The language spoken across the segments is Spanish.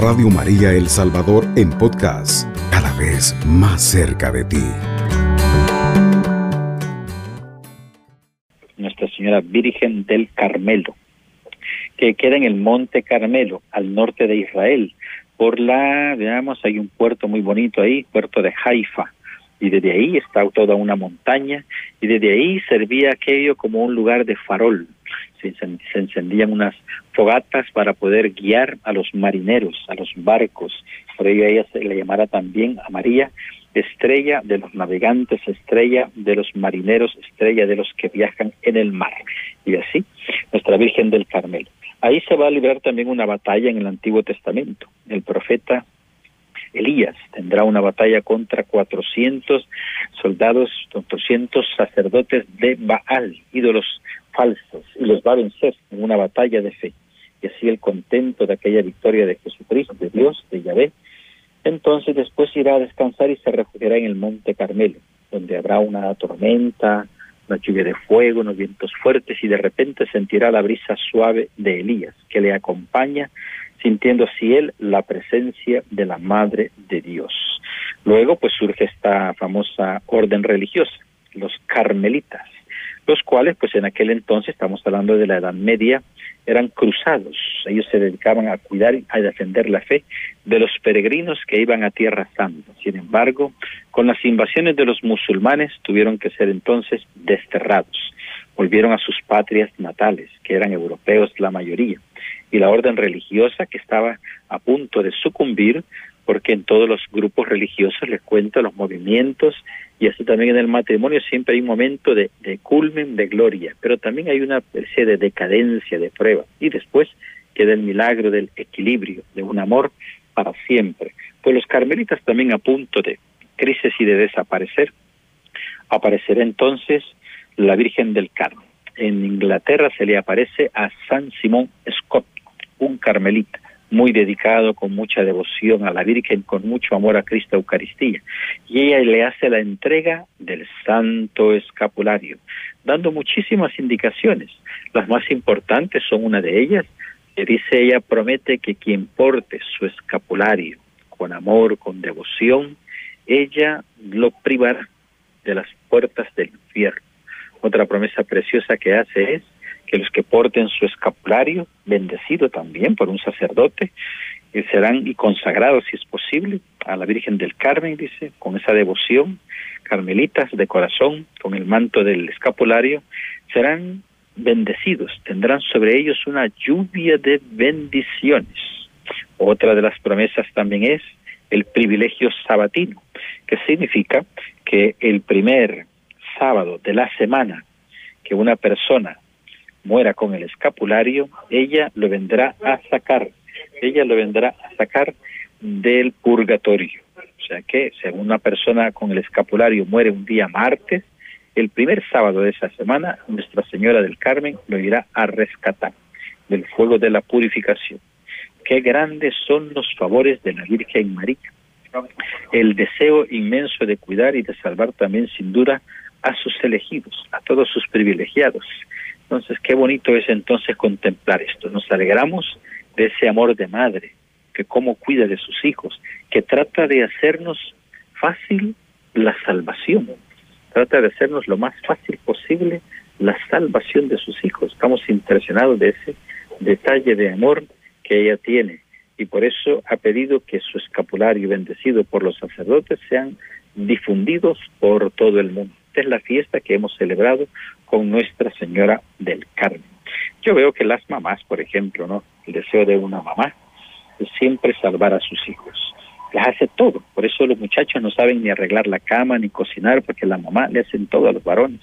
Radio María El Salvador en podcast, cada vez más cerca de ti. Nuestra Señora Virgen del Carmelo, que queda en el Monte Carmelo, al norte de Israel. Por la, veamos, hay un puerto muy bonito ahí, puerto de Haifa y desde ahí está toda una montaña y desde ahí servía aquello como un lugar de farol. Se, encendían unas fogatas para poder guiar a los marineros, a los barcos. Por ello ella se le llamara también a María estrella de los navegantes, estrella de los marineros, estrella de los que viajan en el mar. Y así, nuestra Virgen del Carmelo. Ahí se va a librar también una batalla en el Antiguo Testamento. El profeta Elías tendrá una batalla contra 400 soldados, 400 sacerdotes de Baal, ídolos falsos, y los va a vencer en una batalla de fe. Y así el contento de aquella victoria de Jesucristo, de Dios, de Yahvé, entonces después irá a descansar y se refugiará en el monte Carmelo, donde habrá una tormenta, una lluvia de fuego, unos vientos fuertes y de repente sentirá la brisa suave de Elías, que le acompaña sintiendo así él la presencia de la Madre de Dios. Luego pues surge esta famosa orden religiosa, los carmelitas, los cuales pues en aquel entonces, estamos hablando de la Edad Media, eran cruzados, ellos se dedicaban a cuidar y a defender la fe de los peregrinos que iban a Tierra Santa. Sin embargo, con las invasiones de los musulmanes tuvieron que ser entonces desterrados, volvieron a sus patrias natales, que eran europeos la mayoría y la orden religiosa que estaba a punto de sucumbir, porque en todos los grupos religiosos les cuento los movimientos y así también en el matrimonio siempre hay un momento de, de culmen, de gloria, pero también hay una especie de decadencia, de prueba, y después queda el milagro del equilibrio, de un amor para siempre. Pues los carmelitas también a punto de crisis y de desaparecer, aparecerá entonces la Virgen del Carmen. En Inglaterra se le aparece a San Simón Scott, un carmelita, muy dedicado, con mucha devoción a la Virgen, con mucho amor a Cristo Eucaristía. Y ella le hace la entrega del Santo Escapulario, dando muchísimas indicaciones. Las más importantes son una de ellas, que dice ella, promete que quien porte su escapulario con amor, con devoción, ella lo privará de las puertas del infierno. Otra promesa preciosa que hace es que los que porten su escapulario, bendecido también por un sacerdote, y serán y consagrados, si es posible, a la Virgen del Carmen, dice, con esa devoción, carmelitas de corazón, con el manto del escapulario, serán bendecidos, tendrán sobre ellos una lluvia de bendiciones. Otra de las promesas también es el privilegio sabatino, que significa que el primer sábado de la semana que una persona muera con el escapulario, ella lo vendrá a sacar, ella lo vendrá a sacar del purgatorio. O sea que, según una persona con el escapulario muere un día martes, el primer sábado de esa semana, Nuestra Señora del Carmen lo irá a rescatar del fuego de la purificación. Qué grandes son los favores de la Virgen María. El deseo inmenso de cuidar y de salvar también, sin duda, a sus elegidos, a todos sus privilegiados. Entonces, qué bonito es entonces contemplar esto. Nos alegramos de ese amor de madre, que cómo cuida de sus hijos, que trata de hacernos fácil la salvación, trata de hacernos lo más fácil posible la salvación de sus hijos. Estamos impresionados de ese detalle de amor que ella tiene y por eso ha pedido que su escapulario bendecido por los sacerdotes sean difundidos por todo el mundo es la fiesta que hemos celebrado con Nuestra Señora del Carmen. Yo veo que las mamás, por ejemplo, ¿no? El deseo de una mamá es siempre salvar a sus hijos. Les hace todo. Por eso los muchachos no saben ni arreglar la cama ni cocinar, porque la mamá le hacen todo a los varones.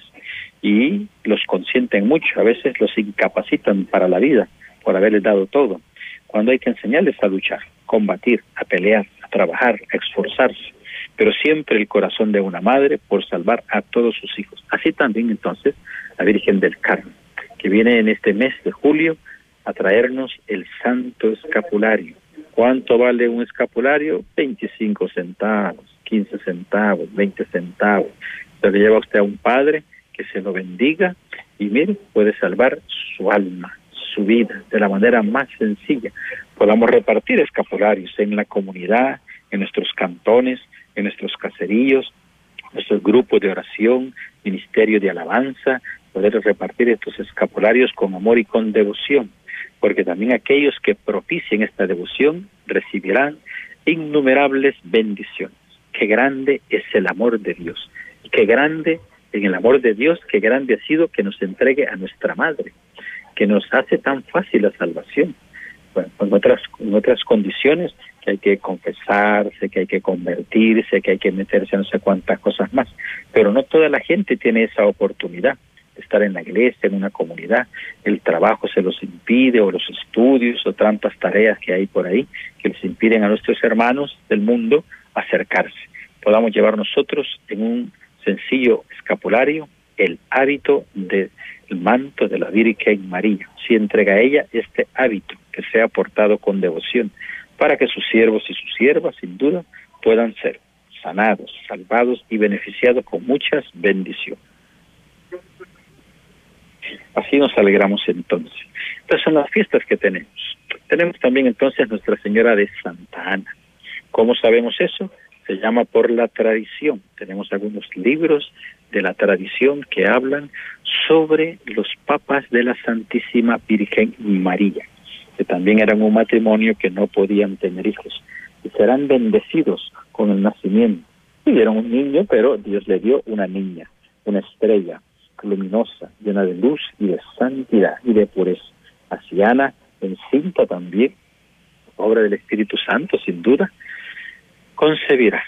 Y los consienten mucho. A veces los incapacitan para la vida por haberles dado todo. Cuando hay que enseñarles a luchar, combatir, a pelear, a trabajar, a esforzarse pero siempre el corazón de una madre por salvar a todos sus hijos. Así también entonces la Virgen del Carmen, que viene en este mes de julio a traernos el santo escapulario. ¿Cuánto vale un escapulario? 25 centavos, 15 centavos, 20 centavos. Se le lleva usted a un padre que se lo bendiga y mire, puede salvar su alma, su vida, de la manera más sencilla. podamos repartir escapularios en la comunidad, en nuestros cantones, en nuestros caseríos, nuestros grupos de oración, ministerio de alabanza, poder repartir estos escapularios con amor y con devoción, porque también aquellos que propicien esta devoción recibirán innumerables bendiciones. Qué grande es el amor de Dios, y qué grande en el amor de Dios, qué grande ha sido que nos entregue a nuestra madre, que nos hace tan fácil la salvación. Bueno, en otras, en otras condiciones que hay que confesarse, que hay que convertirse, que hay que meterse no sé cuántas cosas más. Pero no toda la gente tiene esa oportunidad de estar en la iglesia, en una comunidad. El trabajo se los impide, o los estudios, o tantas tareas que hay por ahí que les impiden a nuestros hermanos del mundo acercarse. Podamos llevar nosotros en un sencillo escapulario el hábito del manto de la Virgen María. Si entrega a ella este hábito que sea portado con devoción, para que sus siervos y sus siervas, sin duda, puedan ser sanados, salvados y beneficiados con muchas bendiciones. Así nos alegramos entonces. Estas son las fiestas que tenemos. Tenemos también entonces Nuestra Señora de Santa Ana. ¿Cómo sabemos eso? Se llama por la tradición. Tenemos algunos libros de la tradición que hablan sobre los papas de la Santísima Virgen María que también eran un matrimonio que no podían tener hijos y serán bendecidos con el nacimiento. Tuvieron un niño, pero Dios le dio una niña, una estrella luminosa, llena de luz y de santidad y de pureza. Así Ana, encinta también, obra del Espíritu Santo, sin duda, concebirá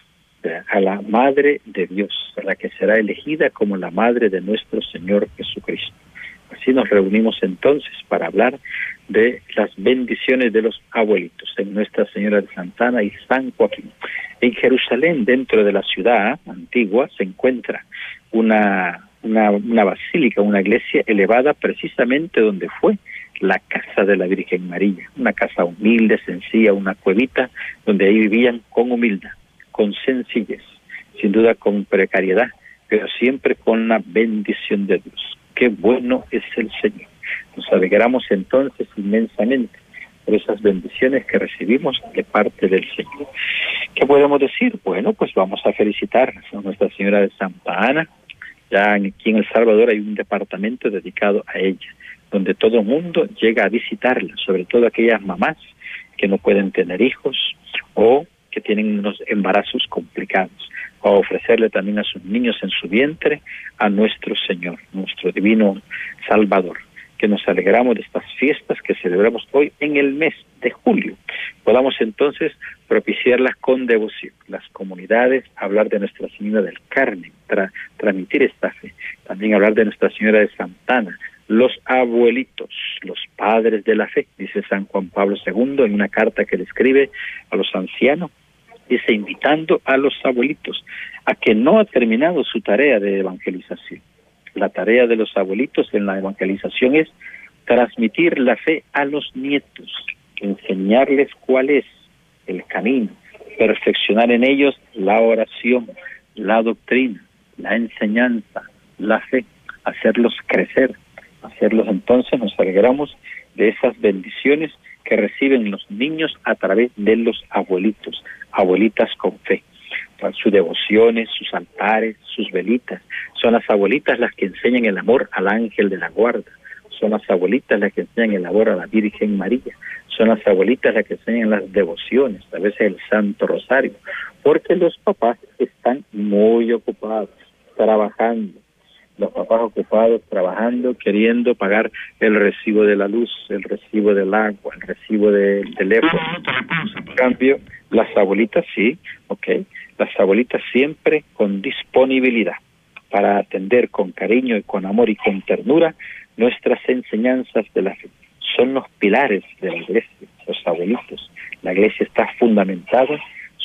a la Madre de Dios, a la que será elegida como la Madre de nuestro Señor Jesucristo. Así nos reunimos entonces para hablar de las bendiciones de los abuelitos en Nuestra Señora de Santana y San Joaquín. En Jerusalén, dentro de la ciudad antigua, se encuentra una, una, una basílica, una iglesia elevada precisamente donde fue la casa de la Virgen María, una casa humilde, sencilla, una cuevita donde ahí vivían con humildad, con sencillez, sin duda con precariedad, pero siempre con la bendición de Dios qué bueno es el Señor. Nos alegramos entonces inmensamente por esas bendiciones que recibimos de parte del Señor. ¿Qué podemos decir? Bueno, pues vamos a felicitar a Nuestra Señora de Santa Ana. Ya aquí en El Salvador hay un departamento dedicado a ella, donde todo el mundo llega a visitarla, sobre todo aquellas mamás que no pueden tener hijos o que tienen unos embarazos complicados a ofrecerle también a sus niños en su vientre a nuestro Señor, nuestro divino Salvador. Que nos alegramos de estas fiestas que celebramos hoy en el mes de julio. Podamos entonces propiciarlas con devoción. Las comunidades, hablar de Nuestra Señora del Carmen, transmitir esta fe. También hablar de Nuestra Señora de Santana, los abuelitos, los padres de la fe, dice San Juan Pablo II en una carta que le escribe a los ancianos dice invitando a los abuelitos a que no ha terminado su tarea de evangelización. La tarea de los abuelitos en la evangelización es transmitir la fe a los nietos, enseñarles cuál es el camino, perfeccionar en ellos la oración, la doctrina, la enseñanza, la fe, hacerlos crecer, hacerlos entonces, nos alegramos de esas bendiciones que reciben los niños a través de los abuelitos, abuelitas con fe. Sus devociones, sus altares, sus velitas. Son las abuelitas las que enseñan el amor al ángel de la guarda. Son las abuelitas las que enseñan el amor a la Virgen María. Son las abuelitas las que enseñan las devociones, a veces el Santo Rosario. Porque los papás están muy ocupados, trabajando, los papás ocupados trabajando, queriendo pagar el recibo de la luz, el recibo del agua, el recibo del teléfono. En cambio, las abuelitas sí, ok, las abuelitas siempre con disponibilidad para atender con cariño y con amor y con ternura nuestras enseñanzas de la fe. Son los pilares de la iglesia, los abuelitos. La iglesia está fundamentada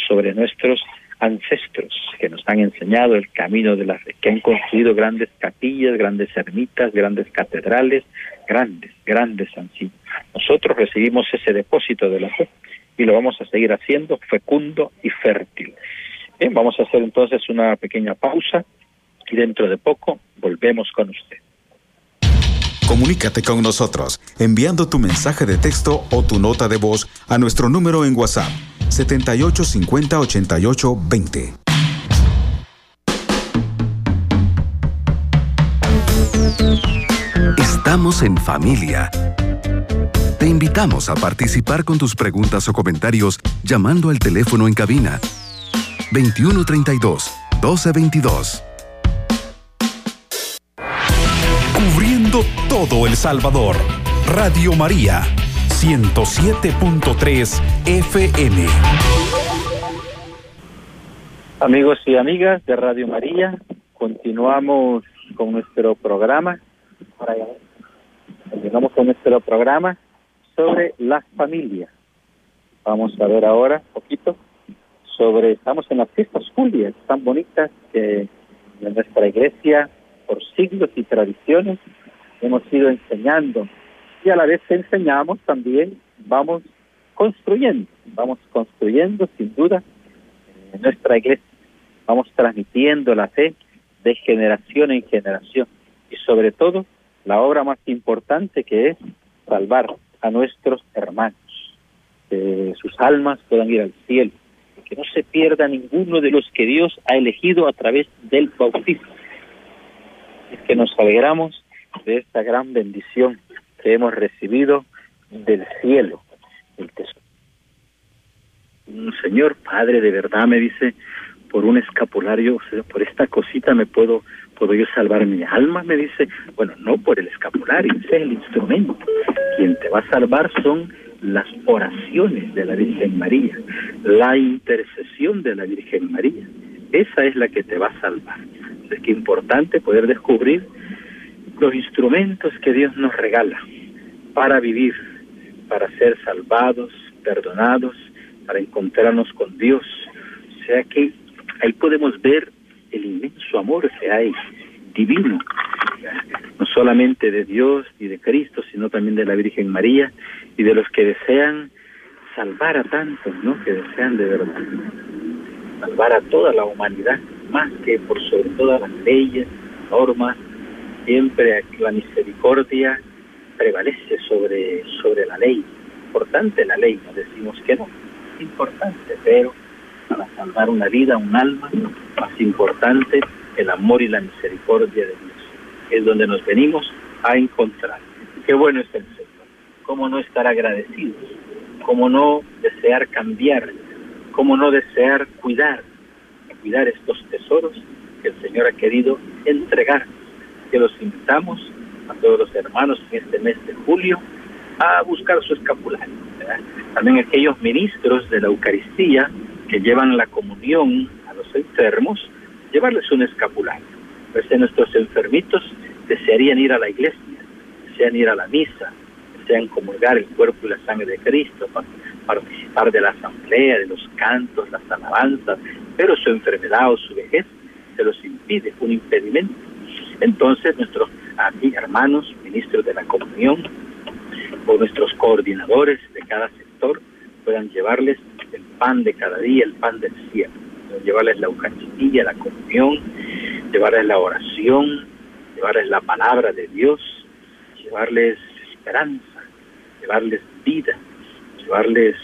sobre nuestros ancestros que nos han enseñado el camino de la fe, que han construido grandes capillas, grandes ermitas, grandes catedrales, grandes, grandes ancianos. Nosotros recibimos ese depósito de la fe y lo vamos a seguir haciendo fecundo y fértil. Bien, vamos a hacer entonces una pequeña pausa y dentro de poco volvemos con usted. Comunícate con nosotros enviando tu mensaje de texto o tu nota de voz a nuestro número en WhatsApp 78 50 88 20. Estamos en familia. Te invitamos a participar con tus preguntas o comentarios llamando al teléfono en cabina 2132 1222. Cubriendo todo El Salvador. Radio María 107.3 FM. Amigos y amigas de Radio María, continuamos con nuestro programa. Continuamos con nuestro programa sobre las familias. Vamos a ver ahora un poquito sobre, estamos en las fiestas julias tan bonitas que en nuestra iglesia por siglos y tradiciones hemos ido enseñando y a la vez enseñamos también vamos construyendo, vamos construyendo sin duda nuestra iglesia, vamos transmitiendo la fe de generación en generación. Y sobre todo la obra más importante que es salvar a nuestros hermanos, que sus almas puedan ir al cielo, que no se pierda ninguno de los que Dios ha elegido a través del bautismo. Es que nos alegramos de esta gran bendición que hemos recibido del cielo, el tesoro. Un señor padre de verdad me dice, por un escapulario, por esta cosita me puedo puedo yo salvar mi alma, me dice, bueno, no por el escapulario, ese es el instrumento. Quien te va a salvar son las oraciones de la Virgen María, la intercesión de la Virgen María. Esa es la que te va a salvar. Es que importante poder descubrir los instrumentos que Dios nos regala para vivir, para ser salvados, perdonados, para encontrarnos con Dios. O sea que ahí podemos ver el inmenso amor que hay divino, no solamente de Dios y de Cristo, sino también de la Virgen María y de los que desean salvar a tantos, ¿no? Que desean de verdad salvar a toda la humanidad, más que por sobre todas las leyes, normas, siempre la misericordia prevalece sobre, sobre la ley. Importante la ley, no decimos que no, importante, pero para salvar una vida, un alma, más importante el amor y la misericordia de Dios. Es donde nos venimos a encontrar. Qué bueno es el Señor. ¿Cómo no estar agradecidos? ¿Cómo no desear cambiar? ¿Cómo no desear cuidar? Cuidar estos tesoros que el Señor ha querido entregar. Que los invitamos a todos los hermanos en este mes de julio a buscar su escapulario. También aquellos ministros de la Eucaristía que llevan la comunión a los enfermos, llevarles un escapulario. Pues nuestros enfermitos desearían ir a la iglesia, desean ir a la misa, desean comulgar el cuerpo y la sangre de Cristo, participar de la asamblea, de los cantos, las alabanzas, pero su enfermedad o su vejez se los impide, un impedimento. Entonces nuestros aquí, hermanos, ministros de la comunión, o nuestros coordinadores de cada sector, puedan llevarles el pan de cada día, el pan del cielo, llevarles la Eucaristía, la comunión, llevarles la oración, llevarles la palabra de Dios, llevarles esperanza, llevarles vida, llevarles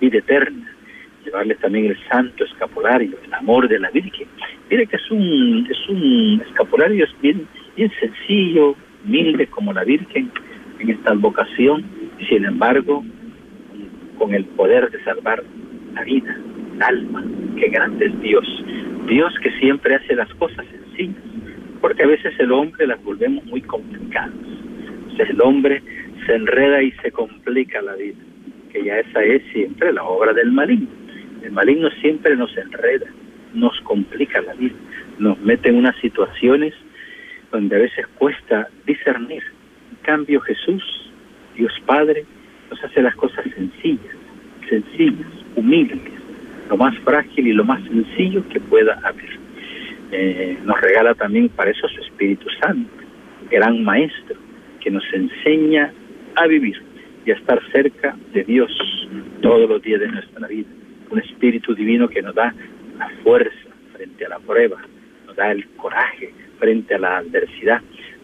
vida eterna, llevarles también el santo escapulario, el amor de la Virgen. Mire que es un, es un escapulario es bien, bien sencillo, humilde como la Virgen en esta vocación, sin embargo, con el poder de salvar la vida, el alma. Qué grande es Dios. Dios que siempre hace las cosas sencillas, porque a veces el hombre las volvemos muy complicadas. Sea, el hombre se enreda y se complica la vida, que ya esa es siempre la obra del maligno. El maligno siempre nos enreda, nos complica la vida, nos mete en unas situaciones donde a veces cuesta discernir. En cambio Jesús, Dios Padre, nos hace las cosas sencillas, sencillas, humildes, lo más frágil y lo más sencillo que pueda haber. Eh, nos regala también para eso su Espíritu Santo, gran Maestro, que nos enseña a vivir y a estar cerca de Dios todos los días de nuestra vida. Un Espíritu Divino que nos da la fuerza frente a la prueba, nos da el coraje frente a la adversidad,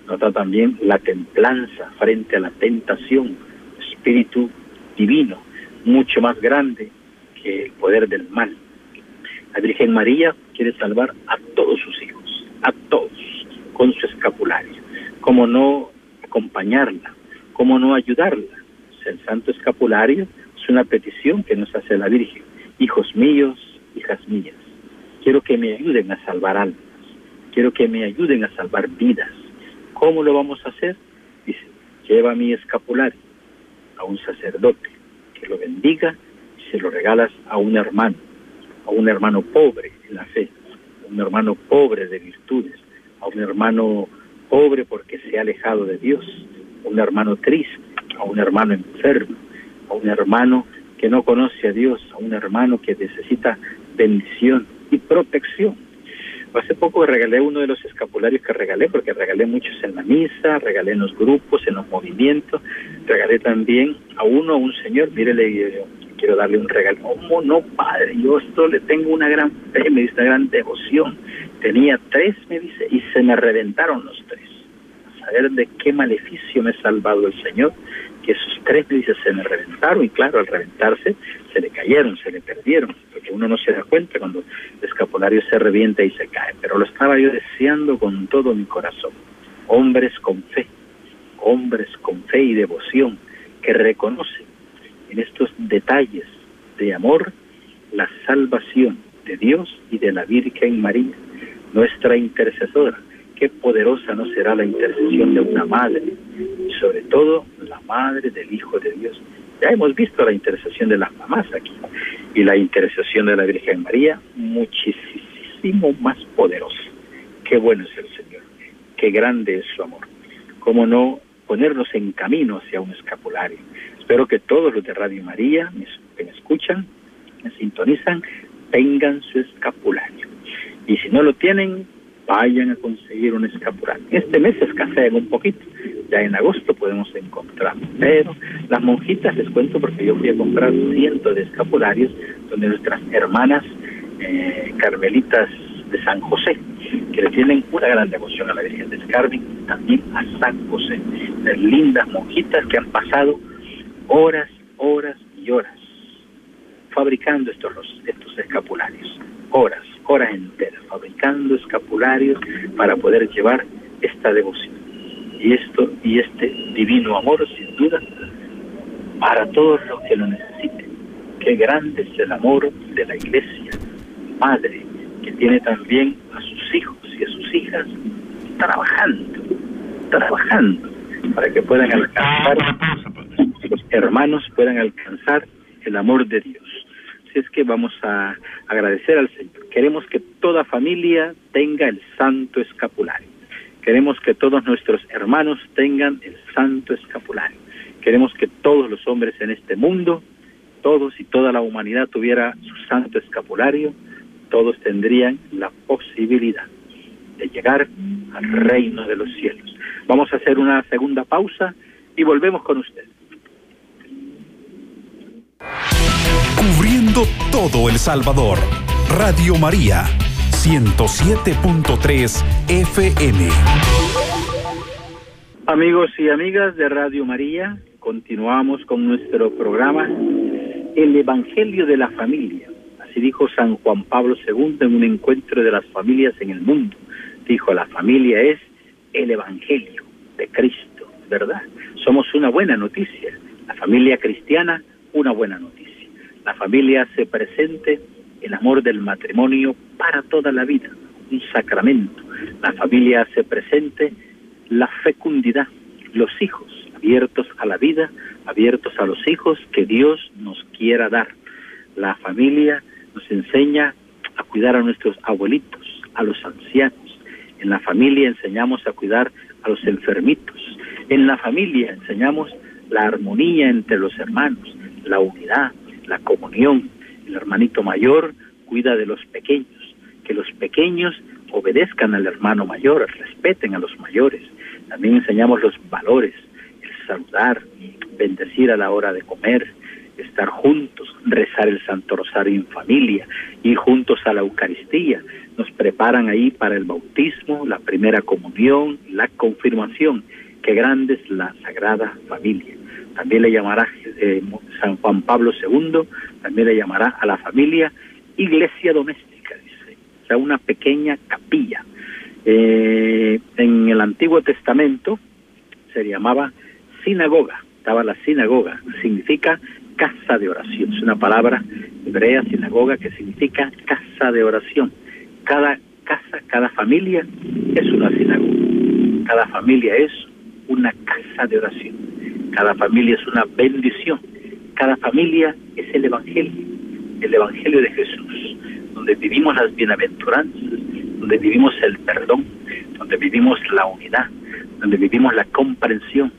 nos da también la templanza frente a la tentación, espíritu divino, mucho más grande que el poder del mal. La Virgen María quiere salvar a todos sus hijos, a todos, con su escapulario. ¿Cómo no acompañarla? ¿Cómo no ayudarla? El santo escapulario es una petición que nos hace la Virgen. Hijos míos, hijas mías, quiero que me ayuden a salvar almas, quiero que me ayuden a salvar vidas. ¿Cómo lo vamos a hacer? Dice, lleva mi escapulario a un sacerdote que lo bendiga y se lo regalas a un hermano, a un hermano pobre en la fe, a un hermano pobre de virtudes, a un hermano pobre porque se ha alejado de Dios, a un hermano triste, a un hermano enfermo, a un hermano que no conoce a Dios, a un hermano que necesita bendición protección. Hace poco regalé uno de los escapularios que regalé, porque regalé muchos en la misa, regalé en los grupos, en los movimientos, regalé también a uno, a un señor, mire, le quiero darle un regalo. ¿Cómo no, padre? Yo esto le tengo una gran fe, me dice, una gran devoción. Tenía tres, me dice, y se me reventaron los tres. A saber de qué maleficio me ha salvado el Señor que esos tres dice se me reventaron y claro, al reventarse se le cayeron, se le perdieron, porque uno no se da cuenta cuando el escapulario se revienta y se cae, pero lo estaba yo deseando con todo mi corazón. Hombres con fe, hombres con fe y devoción que reconocen en estos detalles de amor la salvación de Dios y de la Virgen María, nuestra intercesora, qué poderosa no será la intercesión de una madre, y sobre todo la madre del Hijo de Dios. Ya hemos visto la intercesión de las mamás aquí, y la intercesión de la Virgen María, muchísimo más poderosa. Qué bueno es el Señor, qué grande es su amor. ¿Cómo no ponernos en camino hacia un escapulario? Espero que todos los de Radio María que me escuchan, me sintonizan, tengan su escapulario. Y si no lo tienen, vayan a conseguir un escapulario. Este mes escasean un poquito, ya en agosto podemos encontrar, pero las monjitas les cuento porque yo fui a comprar cientos de escapularios donde nuestras hermanas eh, carmelitas de San José, que le tienen una gran devoción a la Virgen de Carmen, también a San José, las lindas monjitas que han pasado horas, horas y horas fabricando estos, estos escapularios, horas horas enteras fabricando escapularios para poder llevar esta devoción. Y esto y este divino amor sin duda para todos los que lo necesiten. Qué grande es el amor de la iglesia, madre, que tiene también a sus hijos y a sus hijas trabajando, trabajando para que puedan alcanzar, los hermanos puedan alcanzar el amor de Dios es que vamos a agradecer al Señor. Queremos que toda familia tenga el santo escapulario. Queremos que todos nuestros hermanos tengan el santo escapulario. Queremos que todos los hombres en este mundo, todos y toda la humanidad tuviera su santo escapulario. Todos tendrían la posibilidad de llegar al reino de los cielos. Vamos a hacer una segunda pausa y volvemos con ustedes. Cubriendo todo El Salvador. Radio María, 107.3 FM. Amigos y amigas de Radio María, continuamos con nuestro programa El Evangelio de la Familia. Así dijo San Juan Pablo II en un encuentro de las familias en el mundo. Dijo, la familia es el Evangelio de Cristo, ¿verdad? Somos una buena noticia. La familia cristiana, una buena noticia la familia hace presente el amor del matrimonio para toda la vida, un sacramento. La familia hace presente la fecundidad, los hijos abiertos a la vida, abiertos a los hijos que Dios nos quiera dar. La familia nos enseña a cuidar a nuestros abuelitos, a los ancianos. En la familia enseñamos a cuidar a los enfermitos. En la familia enseñamos la armonía entre los hermanos, la unidad, la comunión. El hermanito mayor cuida de los pequeños, que los pequeños obedezcan al hermano mayor, respeten a los mayores. También enseñamos los valores, el saludar, bendecir a la hora de comer, estar juntos, rezar el Santo Rosario en familia, ir juntos a la Eucaristía. Nos preparan ahí para el bautismo, la primera comunión, la confirmación. Qué grande es la Sagrada Familia. También le llamará eh, San Juan Pablo II, también le llamará a la familia iglesia doméstica, dice, o sea, una pequeña capilla. Eh, en el Antiguo Testamento se llamaba sinagoga, estaba la sinagoga, significa casa de oración. Es una palabra hebrea, sinagoga, que significa casa de oración. Cada casa, cada familia es una sinagoga. Cada familia es una casa de oración. Cada familia es una bendición. Cada familia es el Evangelio, el Evangelio de Jesús, donde vivimos las bienaventuranzas, donde vivimos el perdón, donde vivimos la unidad, donde vivimos la comprensión,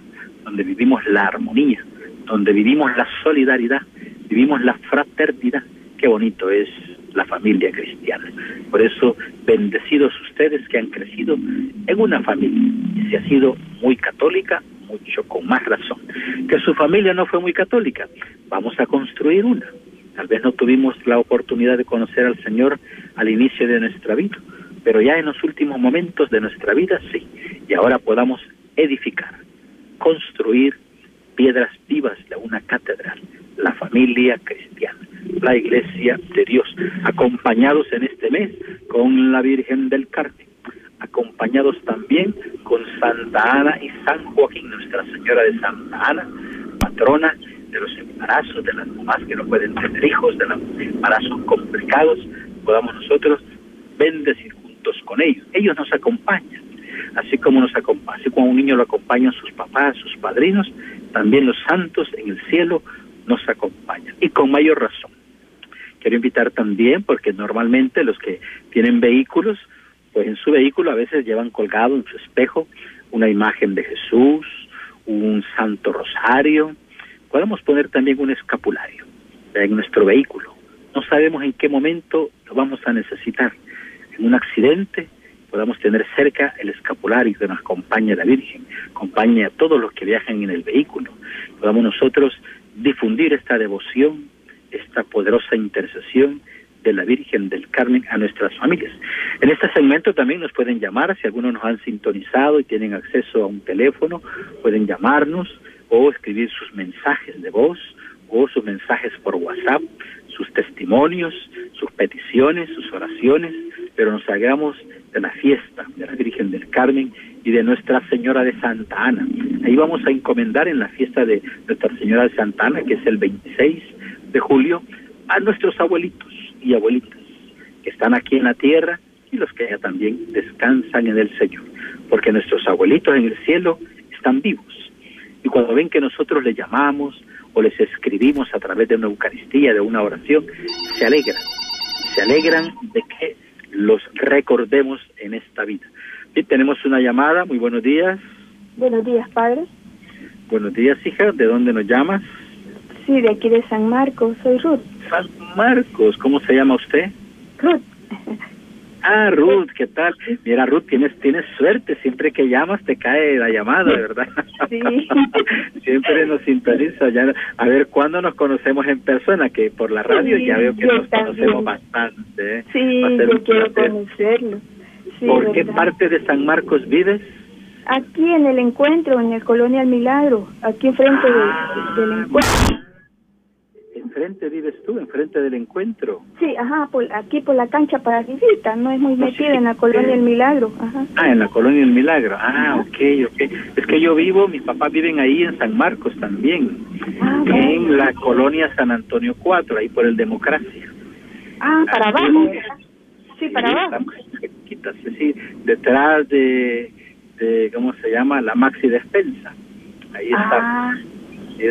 donde vivimos la armonía, donde vivimos la solidaridad, vivimos la fraternidad. Qué bonito es la familia cristiana. Por eso, bendecidos ustedes que han crecido en una familia se ha sido muy católica, con más razón. Que su familia no fue muy católica, vamos a construir una. Tal vez no tuvimos la oportunidad de conocer al Señor al inicio de nuestra vida, pero ya en los últimos momentos de nuestra vida sí. Y ahora podamos edificar, construir piedras vivas de una catedral, la familia cristiana, la iglesia de Dios, acompañados en este mes con la Virgen del Carmen, acompañados también con Santa Ana y San Joaquín, Nuestra Señora de Santa Ana, patrona de los embarazos, de las mamás que no pueden tener hijos, de los embarazos complicados, podamos nosotros bendecir juntos con ellos. Ellos nos acompañan, así como nos acompaña, así como un niño lo acompañan sus papás, sus padrinos, también los santos en el cielo nos acompañan. Y con mayor razón. Quiero invitar también, porque normalmente los que tienen vehículos, pues en su vehículo a veces llevan colgado en su espejo una imagen de Jesús, un santo rosario. Podemos poner también un escapulario en nuestro vehículo. No sabemos en qué momento lo vamos a necesitar. En un accidente, podamos tener cerca el escapulario que nos acompañe la Virgen, acompañe a todos los que viajan en el vehículo. Podamos nosotros difundir esta devoción, esta poderosa intercesión de la Virgen del Carmen a nuestras familias. En este segmento también nos pueden llamar, si algunos nos han sintonizado y tienen acceso a un teléfono, pueden llamarnos o escribir sus mensajes de voz o sus mensajes por WhatsApp, sus testimonios, sus peticiones, sus oraciones, pero nos hagamos de la fiesta de la Virgen del Carmen y de Nuestra Señora de Santa Ana. Ahí vamos a encomendar en la fiesta de Nuestra Señora de Santa Ana, que es el 26 de julio, a nuestros abuelitos y abuelitas que están aquí en la tierra y los que ya también descansan en el Señor, porque nuestros abuelitos en el cielo están vivos. Y cuando ven que nosotros les llamamos o les escribimos a través de una Eucaristía, de una oración, se alegran, se alegran de que los recordemos en esta vida. Y tenemos una llamada, muy buenos días. Buenos días, padre. Buenos días, hija, ¿de dónde nos llamas? Sí, de aquí de San Marcos, soy Ruth. San Marcos, ¿cómo se llama usted? Ruth. Ah, Ruth, ¿qué tal? Mira, Ruth, tienes tienes suerte, siempre que llamas te cae la llamada, ¿verdad? Sí. siempre nos sintoniza. Ya, a ver, ¿cuándo nos conocemos en persona? Que por la radio Sí, ya veo que nos conocemos bastante. ¿eh? Sí, yo quiero placer. conocerlo. Sí, ¿Por qué parte de San Marcos vives? Aquí en el encuentro, en el Colonia El Milagro, aquí enfrente Ah. de- del encuentro. Enfrente vives tú, enfrente del encuentro. Sí, ajá, por, aquí por la cancha para visita, no es muy No, metida sí, en la Colonia El Milagro. Ajá. Ah, en la colonia El Milagro. Ah, ok, ok. Es que yo vivo, mis papás viven ahí en San Marcos también, Ah, en bueno. la colonia San Antonio 4, ahí por el Democracia. Ah, para abajo. sí. para abajo. sí, detrás de, de, ¿cómo se llama? La Maxi Despensa. Ahí está. Ah,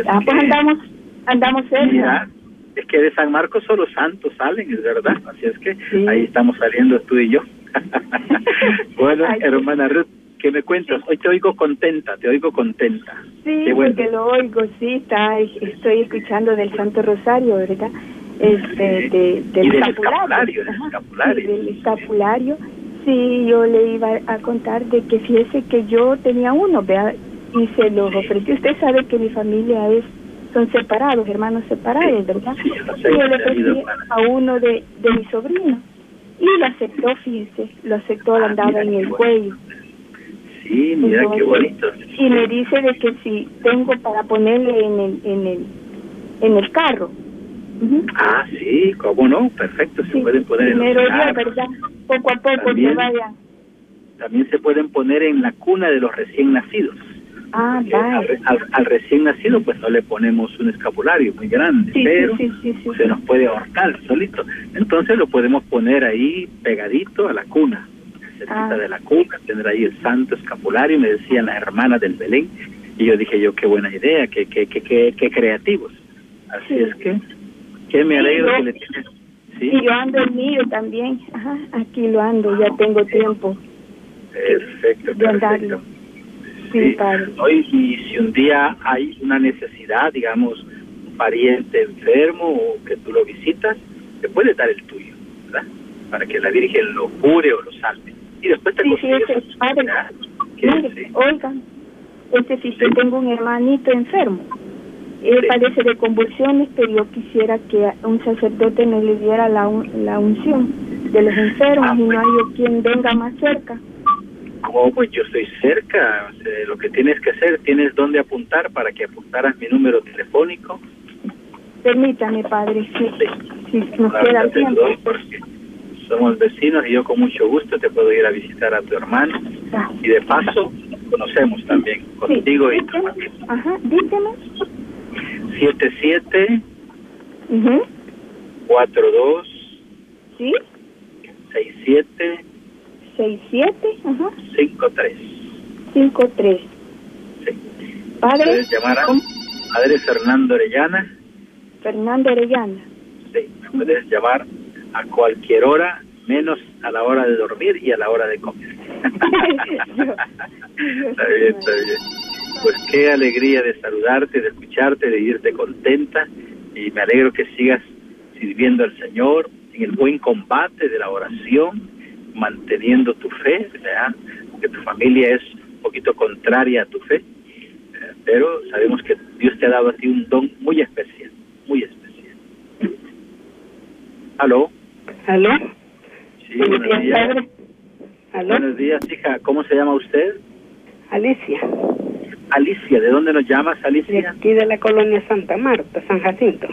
ah, pues andamos, andamos cerca. Es que de San Marcos solo santos salen, es verdad. Así es que Sí. ahí estamos saliendo tú y yo. bueno, Ay, hermana Ruth, ¿qué me cuentas? Hoy te oigo contenta, te oigo contenta. Sí, bueno. porque lo oigo, sí, está, estoy escuchando del Santo Rosario, ¿verdad? Este, de, del Y del escapulario. escapulario, del escapulario. sí, del escapulario. Sí, yo le iba a contar de que fíjese que yo tenía uno, vea, y se los ofrecí. Usted sabe que mi familia es son separados, hermanos separados, ¿verdad? Lo y yo le ofrecí a uno de, de mis sobrinos y lo aceptó, fíjese, lo aceptó, Ah, andaba mira, en el cuello. Sí, mira qué bonito. Y me dice de que si tengo para ponerle en el, en el, en el carro. Ujú. Ah, sí, cómo no, perfecto, se Sí, pueden poner en carros. ¿verdad? Poco a poco También. que vayan. También se pueden poner en la cuna de los recién nacidos. Ah, al, recién nacido pues no le ponemos un escapulario muy grande, Sí, pero sí, sí, sí, se nos puede ahorcar solito. Entonces lo podemos poner ahí pegadito a la cuna, cerquita Ah. de la cuna, tener ahí el santo escapulario, me decían las hermanas del Belén, y yo dije yo, qué buena idea, qué, qué, qué, qué, qué creativos. Así Sí. es que, que me alegro yo- que le tienes... Y yo ando el mío también. Ajá, aquí lo ando, ya tengo tiempo. perfecto, de andarlo. perfecto. Sí, y si un día hay una necesidad, digamos, un pariente enfermo o que tú lo visitas, te puede dar el tuyo, ¿verdad? Para que la Virgen lo cure o lo salve. Y después te Sí, sí, padre. Mire, oigan, este sí que tengo un hermanito enfermo. Él Sí. padece de convulsiones, pero yo quisiera que un sacerdote nos le diera la, un- la unción de los enfermos Ah, y no pues. hay quien venga más cerca. Oh, pues yo estoy cerca. O sea, lo que tienes que hacer, tienes dónde apuntar para que apuntaras mi número telefónico. Permítame, padre, si, si nos queda tiempo. porque somos vecinos y yo con mucho gusto te puedo ir a visitar a tu hermano. Ah, Y de paso, conocemos también sí, contigo y tu. Ajá, dígame. 77 Ujú, 42 Sí, 67 67, ajá, 53. 53. Sí. Padre, Puedes llamar a ¿cómo? Padre Fernando Orellana. Fernando Arellana. Sí, puedes llamar a cualquier hora, menos a la hora de dormir y a la hora de comer. está bien, está bien. Pues qué alegría de saludarte, de escucharte, de irte contenta y me alegro que sigas sirviendo al Señor en el buen combate de la oración, manteniendo tu fe, ¿verdad? Porque tu familia es un poquito contraria a tu fe, pero sabemos que Dios te ha dado a ti un don muy especial, muy especial. ¿Aló? ¿Aló? Sí, buenos días. padre. ¿Aló? Buenos días, hija. ¿Cómo se llama usted? Alicia, Alicia. ¿De dónde nos llamas, de Alicia? aquí de la colonia Santa Marta, San Jacinto.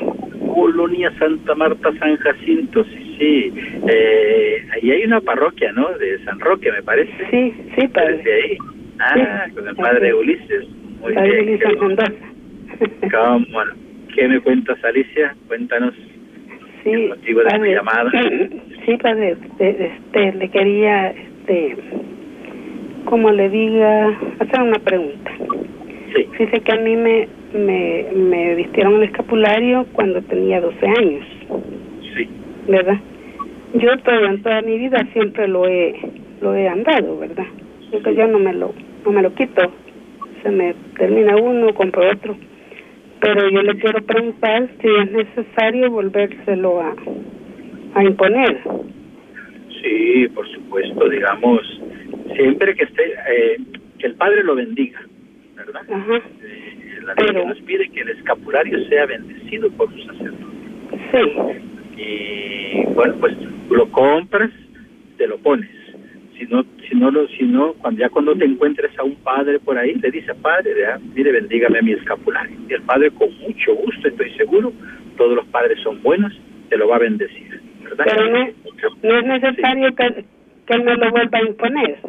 Colonia Santa Marta, San Jacinto, sí, sí. Eh, ahí hay una parroquia, ¿no? De San Roque, me parece. Sí, sí, ¿Eres padre. ahí? Ah, con el padre Ulises. Muy Padre bien. Ulises. ¿Cómo? ¿Qué me cuentas, Alicia? Cuéntanos. Sí, el motivo de tu llamada. Sí, padre, este, este, le quería, este, como le diga, hacer una pregunta. Sí. Fíjese que a mí me, me, me vistieron el escapulario cuando tenía 12 años, Sí. ¿verdad? Yo todo, en toda mi vida siempre lo he, lo he andado, ¿verdad? Porque yo no me lo, no me lo quito. Se me termina uno, compro otro. Pero yo le quiero preguntar si es necesario volvérselo a, a imponer. Sí, por supuesto, digamos, siempre que esté, eh, que el Padre lo bendiga, ¿verdad? Ajá. Eh, la Pero- nos pide que el escapulario sea bendecido por un sacerdote. Sí. Y bueno, pues lo compras, te lo pones. Si no, si no lo, si no, cuando ya cuando te encuentres a un padre por ahí, le dice padre, vea, mire, bendígame a mi escapulario. Y el padre con mucho gusto, estoy seguro, todos los padres son buenos, te lo va a bendecir, ¿verdad? Pero no, no es necesario que, que él me lo vuelva a imponer.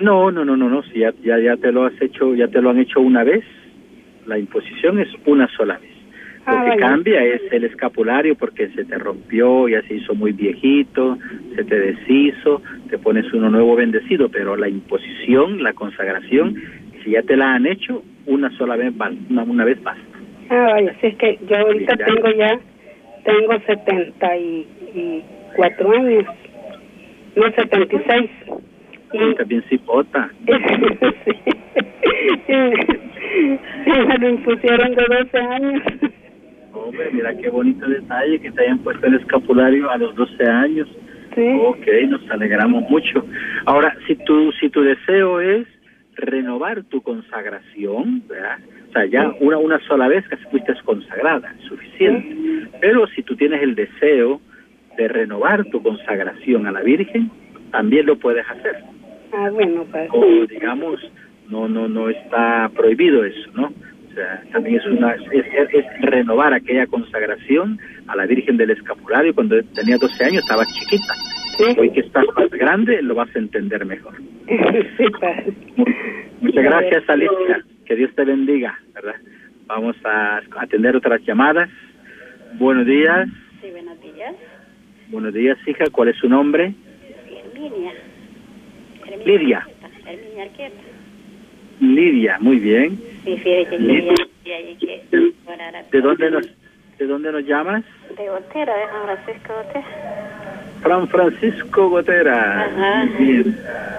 No, no, no, no, no, si ya, ya, ya te lo has hecho, ya te lo han hecho una vez, la imposición es una sola vez. Lo Ah, que cambia es el escapulario porque se te rompió, ya se hizo muy viejito, se te deshizo, te pones uno nuevo bendecido, pero la imposición, la consagración, si ya te la han hecho, una sola vez, una, una vez basta. Ah, vaya, si es que yo ahorita Ya. tengo ya, tengo 74 años, no 76. Y también cipota. Sí. me lo impusieron de 12 años. Hombre, mira qué bonito detalle que te hayan puesto el escapulario a los 12 años. Sí. Ok, nos alegramos mucho. Ahora, si tu, si tu deseo es renovar tu consagración, ¿verdad? sea, ya una, una sola vez que fuiste consagrada, es suficiente. Pero si tú tienes el deseo de renovar tu consagración a la Virgen, también lo puedes hacer. Ah, bueno, pues. O digamos, no, no, no está prohibido eso, ¿no? Sea, también es una, es, es renovar aquella consagración a la Virgen del Escapulario. Cuando tenía 12 años estaba chiquita. Hoy que estás más grande lo vas a entender mejor. sí. Muchas gracias, Alicia. Que Dios te bendiga, ¿verdad? Vamos a atender otras llamadas. Buenos días. Sí, buenos días. Buenos días, hija. ¿Cuál es su nombre? Herminia. Herminia Lidia. Arqueta. Herminia Arqueta. Lidia, muy bien. Sí, fíjate que Lidia. y ¿De dónde nos, de dónde nos llamas? De Gotera, de San Francisco Gotera. Fran Francisco Gotera. Ajá.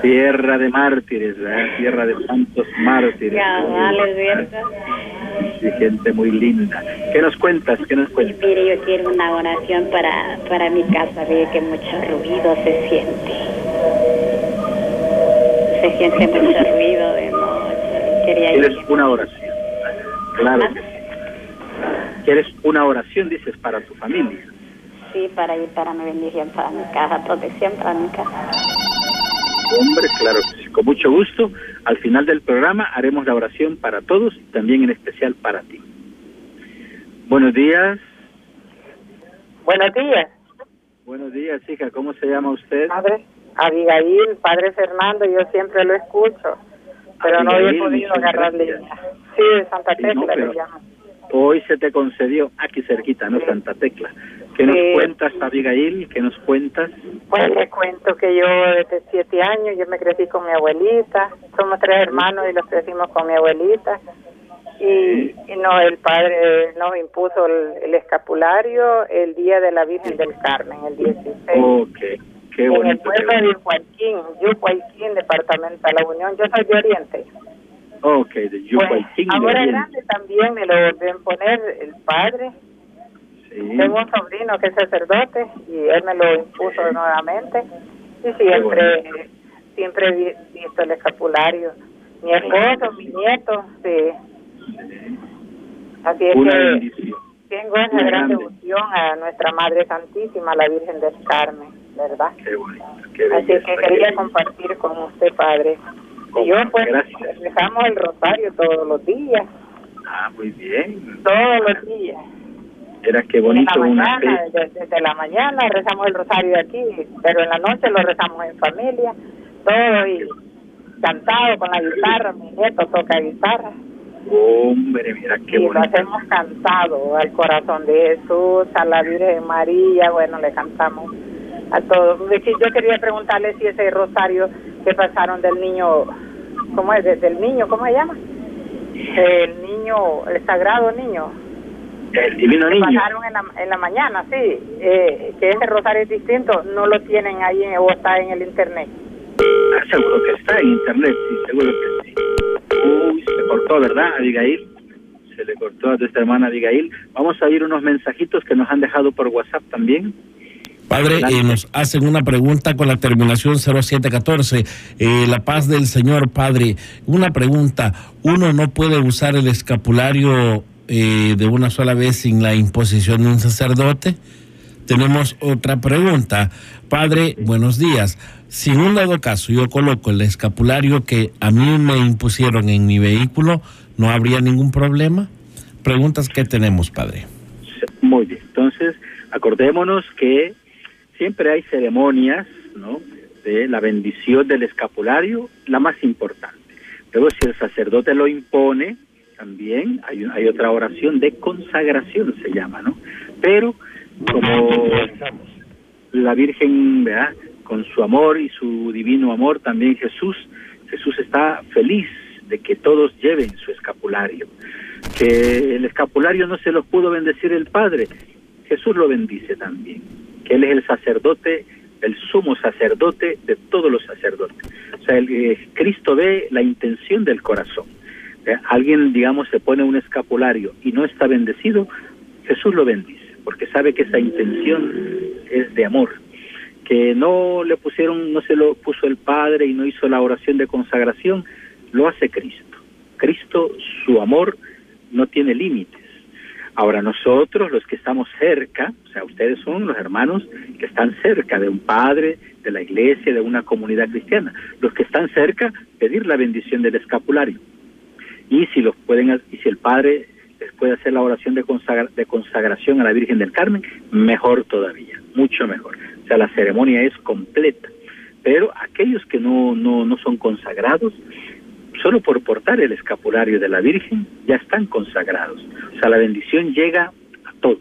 Tierra de mártires, ¿verdad? Tierra de santos mártires. Ya, vale. Sí, gente muy linda. ¿Qué nos cuentas? ¿Qué nos Y cuentas? mire, yo quiero una oración para, para mi casa, ve que mucho ruido se siente. Se siente mucho ruido noche. Quería yo ¿Quieres una oración? Claro que sí. ¿Quieres una oración, dices, para tu familia? Sí, para ir para mi bendición, para mi casa, protección para mi casa. Hombre, claro que sí. Con mucho gusto. Al final del programa haremos la oración para todos y también en especial para ti. Buenos días. Buenos días, Buenos días, hija. ¿Cómo se llama usted? padre. Abigail, padre Fernando, yo siempre lo escucho, pero no había podido agarrar. Sí, de Santa Sí, Tecla no, pero- le llamo. Hoy se te concedió aquí cerquita, ¿no? Sí. Santa Tecla. ¿Qué nos Sí. cuentas, Abigail? ¿Qué nos cuentas? Pues le cuento que yo desde siete años, yo me crecí con mi abuelita, somos tres hermanos y los crecimos con mi abuelita. Y, y no, el padre nos impuso el, el escapulario el día de la Virgen del Carmen, el 16. Ok, qué en el pueblo de bonito. Joaquín, Yucuayquín, departamento de la Unión. Yo soy de Oriente. Ok, de Pues, Yucuayquín de ahora grande también me lo a poner el padre. Sí. Tengo un sobrino que es sacerdote y él me lo impuso nuevamente. Y siempre, siempre he vi- visto el escapulario. Mi esposo, mi nieto, sí. Así es Una que bendición. tengo esa Muy gran grande. devoción a nuestra Madre Santísima, la Virgen del Carmen, ¿verdad? Qué bonito, qué Así belleza, que qué quería lindo. compartir con usted, Padre. Y yo pues Gracias. rezamos el rosario todos los días, Ah, muy bien. todos los días. Era qué en bonito una mañana, fe. desde, desde la mañana rezamos el rosario aquí, pero en la noche lo rezamos en familia, todo y cantado con la guitarra, mi nieto toca guitarra. Hombre, mira qué y lo bonito. hacemos cantado al corazón de Jesús, a la Virgen María, bueno, le cantamos a todos. Yo quería preguntarle si ese rosario que pasaron del niño, ¿cómo es? Desde el niño, ¿cómo se llama? El niño, el sagrado niño. El divino Que niño. pasaron en la, en la mañana, sí, eh, que ese rosario es distinto, no lo tienen ahí en- o está en el internet. Ah, seguro que está en internet, sí, seguro que sí. Uy, se cortó, ¿verdad, Abigail? Se le cortó a nuestra hermana Abigail. Vamos a oír unos mensajitos que nos han dejado por WhatsApp también. Padre, eh, nos hacen una pregunta con la terminación 0714. Eh, la paz del Señor, Padre. Una pregunta. ¿Uno no puede usar el escapulario eh, de una sola vez sin la imposición de un sacerdote? Tenemos otra pregunta. Padre, buenos días. Si en un dado caso yo coloco el escapulario que a mí me impusieron en mi vehículo, ¿no habría ningún problema? Preguntas que tenemos, Padre. Muy bien, entonces acordémonos que siempre hay ceremonias, ¿no? De la bendición del escapulario, la más importante. Luego, si el sacerdote lo impone, también hay, hay otra oración de consagración, se llama, ¿no? Pero como la Virgen, ¿verdad? Con su amor y su divino amor, también Jesús, Jesús está feliz de que todos lleven su escapulario. Que el escapulario no se los pudo bendecir el Padre, Jesús lo bendice también. Que Él es el sacerdote, el sumo sacerdote de todos los sacerdotes. O sea, el, eh, Cristo ve la intención del corazón. Eh, alguien, digamos, se pone un escapulario y no está bendecido, Jesús lo bendice, porque sabe que esa intención es de amor. Que no le pusieron, no se lo puso el Padre y no hizo la oración de consagración, lo hace Cristo. Cristo, su amor, no tiene límites. Ahora nosotros, los que estamos cerca, o sea, ustedes son los hermanos que están cerca de un padre, de la iglesia, de una comunidad cristiana. Los que están cerca, pedir la bendición del escapulario. Y si los pueden, y si el padre les puede hacer la oración de, de consagración a la Virgen del Carmen, mejor todavía, mucho mejor. O sea, la ceremonia es completa. Pero aquellos que no, no, no son consagrados, solo por portar el escapulario de la Virgen, ya están consagrados. O sea, la bendición llega a todos,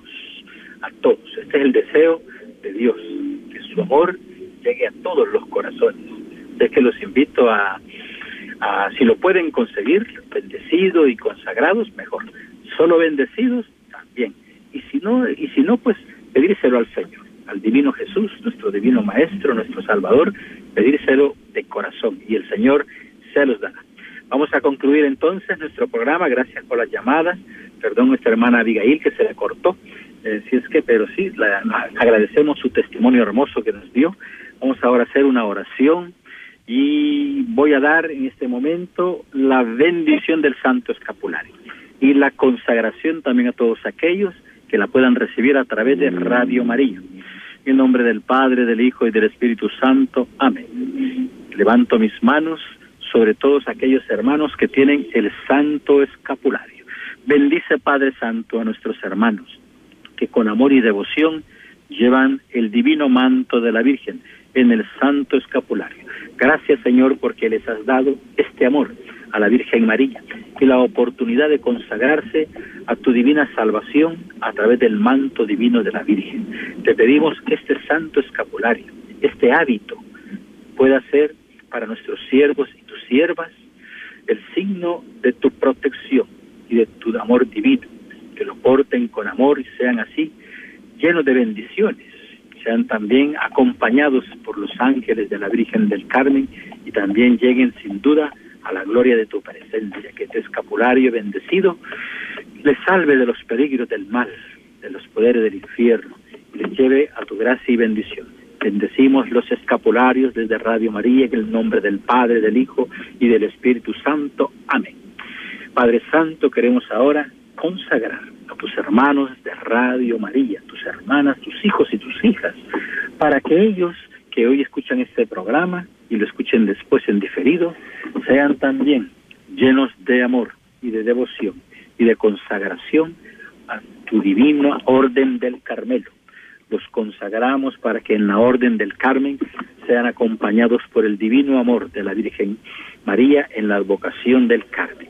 a todos. Este es el deseo de Dios, que su amor llegue a todos los corazones. Es que los invito a, a, si lo pueden conseguir, bendecidos y consagrados, mejor. Solo bendecidos, también. Y si no, y si no, pues pedírselo al Señor, al Divino Jesús, nuestro Divino Maestro, nuestro Salvador, pedírselo de corazón y el Señor se los dará. Vamos a concluir entonces nuestro programa. Gracias por las llamadas. Perdón, nuestra hermana Abigail que se le cortó. Eh, si es que, pero sí, agradecemos su testimonio hermoso que nos dio. Vamos ahora a hacer una oración y voy a dar en este momento la bendición del Santo Escapulario y la consagración también a todos aquellos que la puedan recibir a través de Radio María. En nombre del Padre, del Hijo y del Espíritu Santo. Amén. Levanto mis manos sobre todos aquellos hermanos que tienen el santo escapulario. Bendice Padre Santo a nuestros hermanos que con amor y devoción llevan el divino manto de la Virgen en el santo escapulario. Gracias Señor porque les has dado este amor a la Virgen María y la oportunidad de consagrarse a tu divina salvación a través del manto divino de la Virgen. Te pedimos que este santo escapulario, este hábito, pueda ser para nuestros siervos siervas el signo de tu protección y de tu amor divino, que lo porten con amor y sean así llenos de bendiciones, sean también acompañados por los ángeles de la Virgen del Carmen y también lleguen sin duda a la gloria de tu presencia, que este escapulario bendecido les salve de los peligros del mal, de los poderes del infierno, y les lleve a tu gracia y bendición. Bendecimos los escapularios desde Radio María en el nombre del Padre, del Hijo y del Espíritu Santo. Amén. Padre Santo, queremos ahora consagrar a tus hermanos de Radio María, tus hermanas, tus hijos y tus hijas, para que ellos que hoy escuchan este programa y lo escuchen después en diferido, sean también llenos de amor y de devoción y de consagración a tu divino orden del Carmelo los consagramos para que en la Orden del Carmen sean acompañados por el divino amor de la Virgen María en la advocación del Carmen.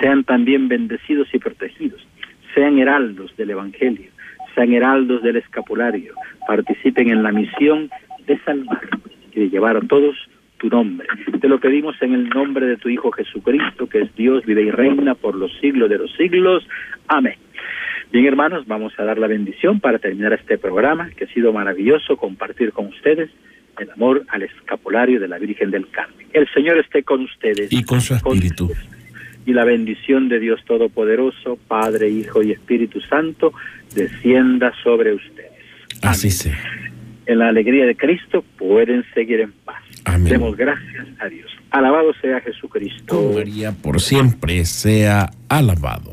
Sean también bendecidos y protegidos, sean heraldos del Evangelio, sean heraldos del escapulario, participen en la misión de salvar y de llevar a todos tu nombre. Te lo pedimos en el nombre de tu Hijo Jesucristo, que es Dios, vive y reina por los siglos de los siglos. Amén. Bien, hermanos, vamos a dar la bendición para terminar este programa, que ha sido maravilloso compartir con ustedes el amor al escapulario de la Virgen del Carmen. El Señor esté con ustedes. Y con su espíritu. y la bendición de Dios Todopoderoso, Padre, Hijo y Espíritu Santo, descienda sobre ustedes. Así sea. En la alegría de Cristo pueden seguir en paz. Amén. Demos gracias a Dios. Alabado sea Jesucristo. María por siempre sea alabado.